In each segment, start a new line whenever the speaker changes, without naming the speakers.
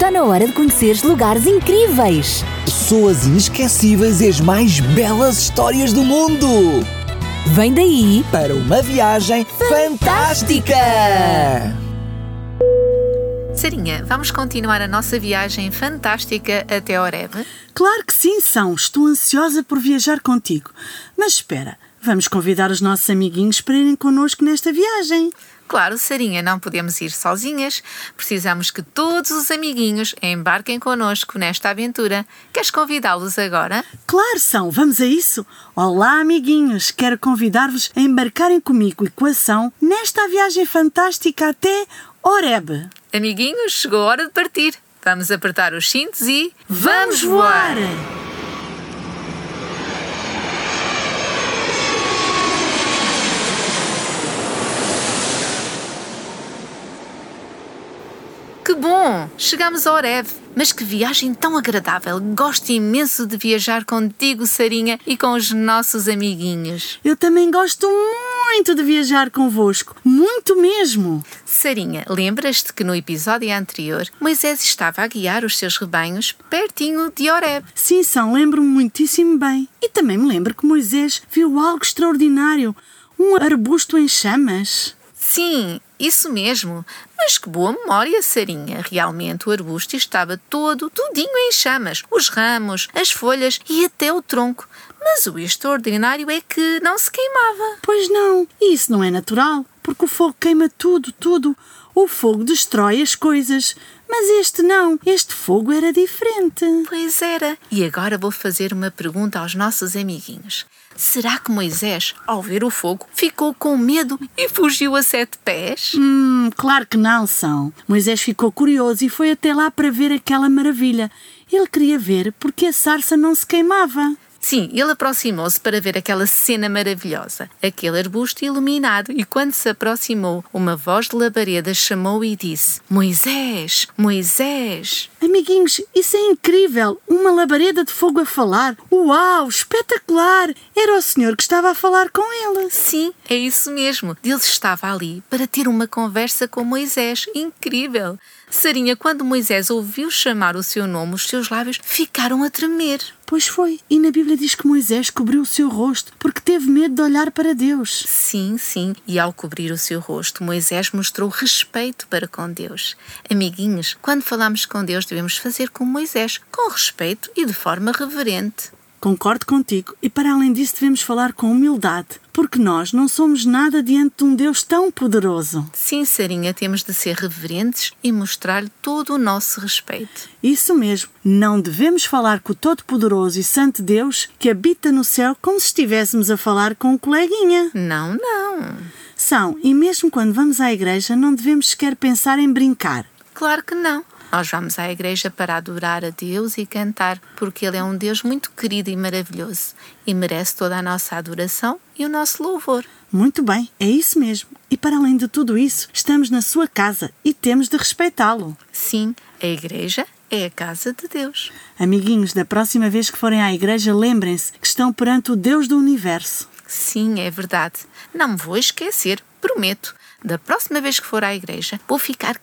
Está na hora de conheceres lugares incríveis.
Pessoas inesquecíveis e as mais belas histórias do mundo.
Vem daí
Para uma viagem fantástica!
Sarinha, vamos continuar a nossa viagem fantástica até Oreb?
Claro que sim, são. Estou ansiosa por viajar contigo. Mas espera, vamos convidar os nossos amiguinhos para irem connosco nesta viagem.
Claro, Sarinha, não podemos ir sozinhas. Precisamos que todos os amiguinhos embarquem connosco nesta aventura. Queres convidá-los agora?
Claro, são. Vamos a isso? Olá, amiguinhos. Quero convidar-vos a embarcarem comigo e com a ação nesta viagem fantástica até Oreb.
Amiguinhos, chegou a hora de partir. Vamos apertar os cintos e. Vamos voar! Que bom! Chegamos a Oreb. Mas que viagem tão agradável! Gosto imenso de viajar contigo, Sarinha, e com os nossos amiguinhos.
Eu também gosto muito de viajar convosco. Muito mesmo.
Sarinha, lembras-te que no episódio anterior Moisés estava a guiar os seus rebanhos pertinho de Oreb?
Sim, são. Lembro-me muitíssimo bem. E também me lembro que Moisés viu algo extraordinário. Um arbusto em chamas.
Sim, isso mesmo. Mas que boa memória, Sarinha. Realmente o arbusto estava todo, tudinho em chamas. Os ramos, as folhas e até o tronco. Mas o extraordinário é que não se queimava.
Pois não, isso não é natural, porque o fogo queima tudo, tudo. O fogo destrói as coisas. Mas este não, este fogo era diferente.
Pois era. E agora vou fazer uma pergunta aos nossos amiguinhos. Será que Moisés, ao ver o fogo, ficou com medo e fugiu a sete pés?
Hum, claro que não são. Moisés ficou curioso e foi até lá para ver aquela maravilha. Ele queria ver porque a sarça não se queimava.
Sim, ele aproximou-se para ver aquela cena maravilhosa, aquele arbusto iluminado, e quando se aproximou, uma voz de labareda chamou e disse: Moisés, Moisés.
Amiguinhos, isso é incrível! Uma labareda de fogo a falar. Uau, espetacular! Era o senhor que estava a falar com ele.
Sim, é isso mesmo. Deus estava ali para ter uma conversa com Moisés. Incrível! Sarinha, quando Moisés ouviu chamar o seu nome, os seus lábios ficaram a tremer.
Pois foi, e na Bíblia diz que Moisés cobriu o seu rosto porque teve medo de olhar para Deus.
Sim, sim, e ao cobrir o seu rosto, Moisés mostrou respeito para com Deus. Amiguinhos, quando falamos com Deus, devemos fazer como Moisés, com respeito e de forma reverente.
Concordo contigo, e para além disso devemos falar com humildade, porque nós não somos nada diante de um Deus tão poderoso.
Sim, Sarinha, temos de ser reverentes e mostrar-lhe todo o nosso respeito.
Isso mesmo, não devemos falar com o Todo-Poderoso e Santo Deus que habita no céu como se estivéssemos a falar com um coleguinha.
Não, não.
São, e mesmo quando vamos à igreja, não devemos sequer pensar em brincar.
Claro que não. Nós vamos à igreja para adorar a Deus e cantar, porque Ele é um Deus muito querido e maravilhoso e merece toda a nossa adoração e o nosso louvor.
Muito bem, é isso mesmo. E para além de tudo isso, estamos na sua casa e temos de respeitá-lo.
Sim, a igreja é a casa de Deus.
Amiguinhos, da próxima vez que forem à igreja, lembrem-se que estão perante o Deus do universo.
Sim, é verdade. Não me vou esquecer, prometo. Da próxima vez que for à igreja, vou ficar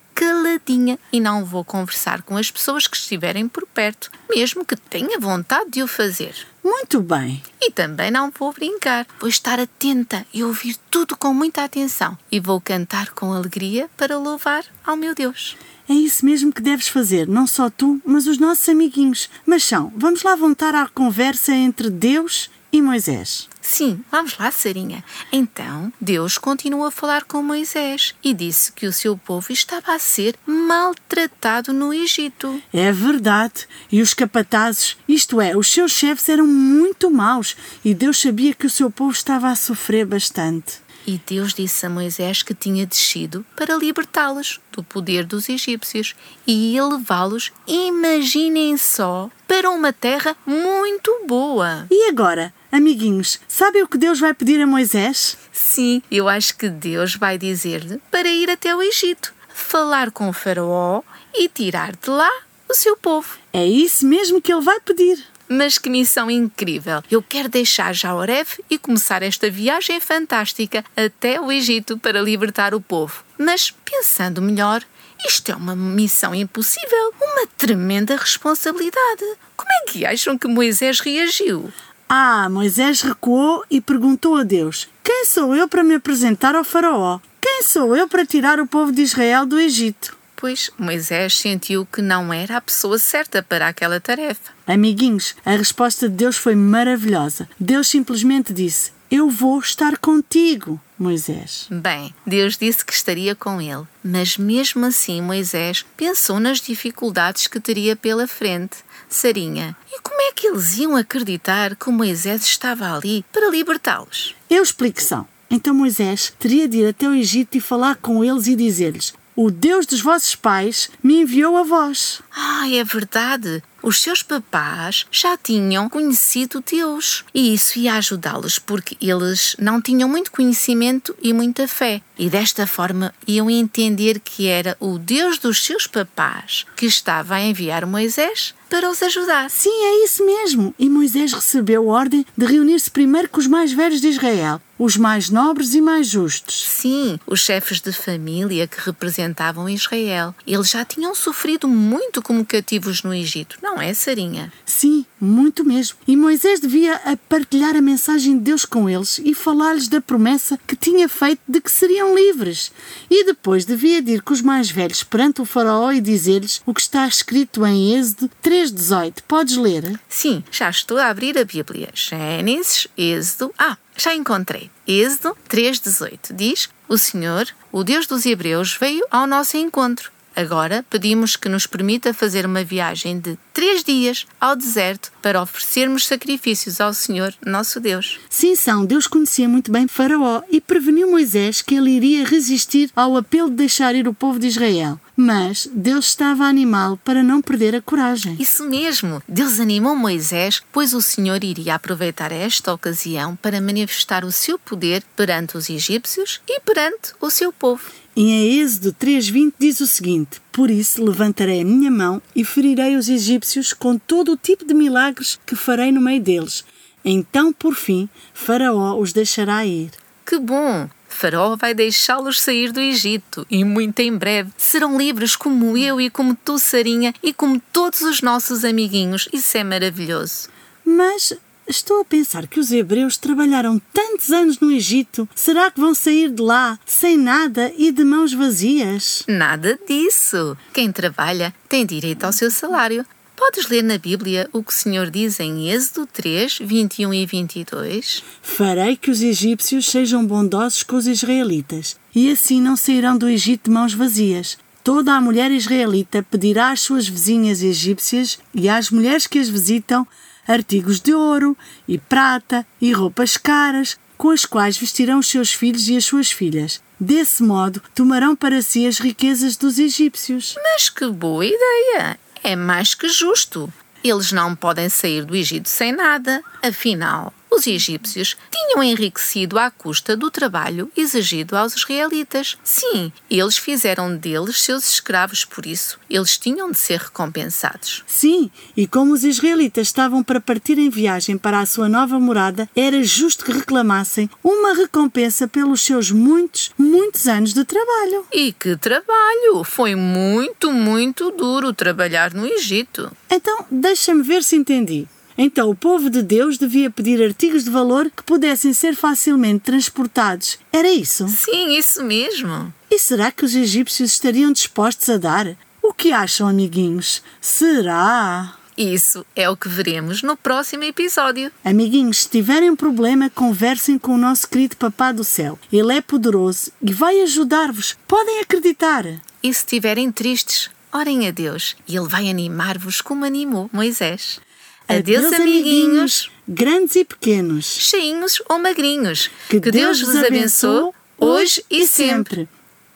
caladinha e não vou conversar com as pessoas que estiverem por perto, mesmo que tenha vontade de o fazer.
Muito bem.
E também não vou brincar. Vou estar atenta e ouvir tudo com muita atenção. E vou cantar com alegria para louvar ao meu Deus.
É isso mesmo que deves fazer, não só tu, mas os nossos amiguinhos. Mas são, vamos lá voltar à conversa entre Deus e Moisés.
Sim, vamos lá, Sarinha. Então, Deus continuou a falar com Moisés e disse que o seu povo estava a ser maltratado no Egito.
É verdade. E os capatazes, isto é, os seus chefes eram muito maus e Deus sabia que o seu povo estava a sofrer bastante.
E Deus disse a Moisés que tinha descido para libertá-los do poder dos egípcios e levá-los, imaginem só, para uma terra muito boa.
E agora, amiguinhos, sabem o que Deus vai pedir a Moisés?
Sim, eu acho que Deus vai dizer-lhe para ir até o Egito, falar com o Faraó e tirar de lá o seu povo.
É isso mesmo que ele vai pedir.
Mas que missão incrível! Eu quero deixar já Oreb e começar esta viagem fantástica até o Egito para libertar o povo. Mas pensando melhor, Isto é uma missão impossível, uma tremenda responsabilidade. Como é que acham que Moisés reagiu?
Ah, Moisés recuou e perguntou a Deus: Quem sou eu para me apresentar ao Faraó? Quem sou eu para tirar o povo de Israel do Egito?
Pois Moisés sentiu que não era a pessoa certa para aquela tarefa.
Amiguinhos, a resposta de Deus foi maravilhosa. Deus simplesmente disse: Eu vou estar contigo, Moisés.
Bem, Deus disse que estaria com ele, mas mesmo assim Moisés pensou nas dificuldades que teria pela frente. Sarinha, e como é que eles iam acreditar que Moisés estava ali para libertá-los?
Eu explico são. Então Moisés teria de ir até o Egito e falar com eles e dizer-lhes: O Deus dos vossos pais me enviou a vós.
Ah, é verdade. Os seus papás já tinham conhecido Deus e isso ia ajudá-los porque eles não tinham muito conhecimento e muita fé. E desta forma iam entender que era o Deus dos seus papás que estava a enviar Moisés para os ajudar.
Sim, é isso mesmo. E Moisés recebeu ordem de reunir-se primeiro com os mais velhos de Israel, os mais nobres e mais justos.
Sim, os chefes de família que representavam Israel. Eles já tinham sofrido muito como cativos no Egito, não é, Sarinha?
Sim, muito mesmo. E Moisés devia partilhar a mensagem de Deus com eles e falar-lhes da promessa que tinha feito de que seriam livres. E depois devia de ir com os mais velhos perante o faraó e dizer-lhes o que está escrito em Êxodo 3.18. Podes ler?
Sim, já estou a abrir a Bíblia. Gênesis, Êxodo. Ah, já encontrei. Êxodo 3,18 diz: O Senhor, o Deus dos Hebreus, veio ao nosso encontro. Agora pedimos que nos permita fazer uma viagem de três dias ao deserto para oferecermos sacrifícios ao Senhor, nosso Deus.
Sim, são. Deus conhecia muito bem Faraó e preveniu Moisés que ele iria resistir ao apelo de deixar ir o povo de Israel. Mas Deus estava a animá-lo para não perder a coragem.
Isso mesmo! Deus animou Moisés, pois o Senhor iria aproveitar esta ocasião para manifestar o seu poder perante os egípcios e perante o seu povo.
Em Êxodo 3.20 diz o seguinte: Por isso levantarei a minha mão e ferirei os egípcios com todo o tipo de milagres que farei no meio deles. Então, por fim, Faraó os deixará ir.
Que bom! Faraó vai deixá-los sair do Egito e muito em breve serão livres como eu e como tu, Sarinha, e como todos os nossos amiguinhos. Isso é maravilhoso.
Mas estou a pensar que os hebreus trabalharam tantos anos no Egito. Será que vão sair de lá sem nada e de mãos vazias?
Nada disso. Quem trabalha tem direito ao seu salário. Podes ler na Bíblia o que o Senhor diz em Êxodo 3, 21 e 22?
Farei que os egípcios sejam bondosos com os israelitas, e assim não sairão do Egito de mãos vazias. Toda a mulher israelita pedirá às suas vizinhas egípcias e às mulheres que as visitam artigos de ouro e prata e roupas caras, com as quais vestirão os seus filhos e as suas filhas. Desse modo, tomarão para si as riquezas dos egípcios.
Mas que boa ideia! É mais que justo. Eles não podem sair do Egito sem nada. Afinal, os egípcios tinham enriquecido à custa do trabalho exigido aos israelitas. Sim, eles fizeram deles seus escravos, por isso eles tinham de ser recompensados.
Sim, e como os israelitas estavam para partir em viagem para a sua nova morada, era justo que reclamassem uma recompensa pelos seus muitos, muitos anos de trabalho.
E que trabalho! Foi muito, muito duro trabalhar no Egito.
Então, deixa-me ver se entendi. Então, o povo de Deus devia pedir artigos de valor que pudessem ser facilmente transportados. Era isso?
Sim, isso mesmo.
E será que os egípcios estariam dispostos a dar? O que acham, amiguinhos? Será?
Isso é o que veremos no próximo episódio.
Amiguinhos, se tiverem um problema, conversem com o nosso querido Papá do Céu. Ele é poderoso e vai ajudar-vos. Podem acreditar.
E se estiverem tristes, orem a Deus e Ele vai animar-vos como animou Moisés. Adeus, amiguinhos,
grandes e pequenos,
cheinhos ou magrinhos. Que, Deus vos abençoe hoje e sempre.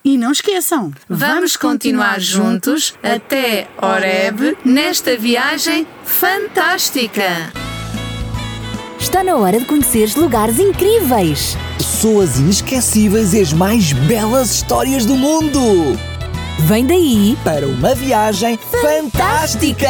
E não esqueçam,
Vamos continuar juntos até Horeb nesta viagem fantástica.
Está na hora de conheceres lugares incríveis.
Pessoas inesquecíveis e as mais belas histórias do mundo.
Vem daí
Para uma viagem fantástica.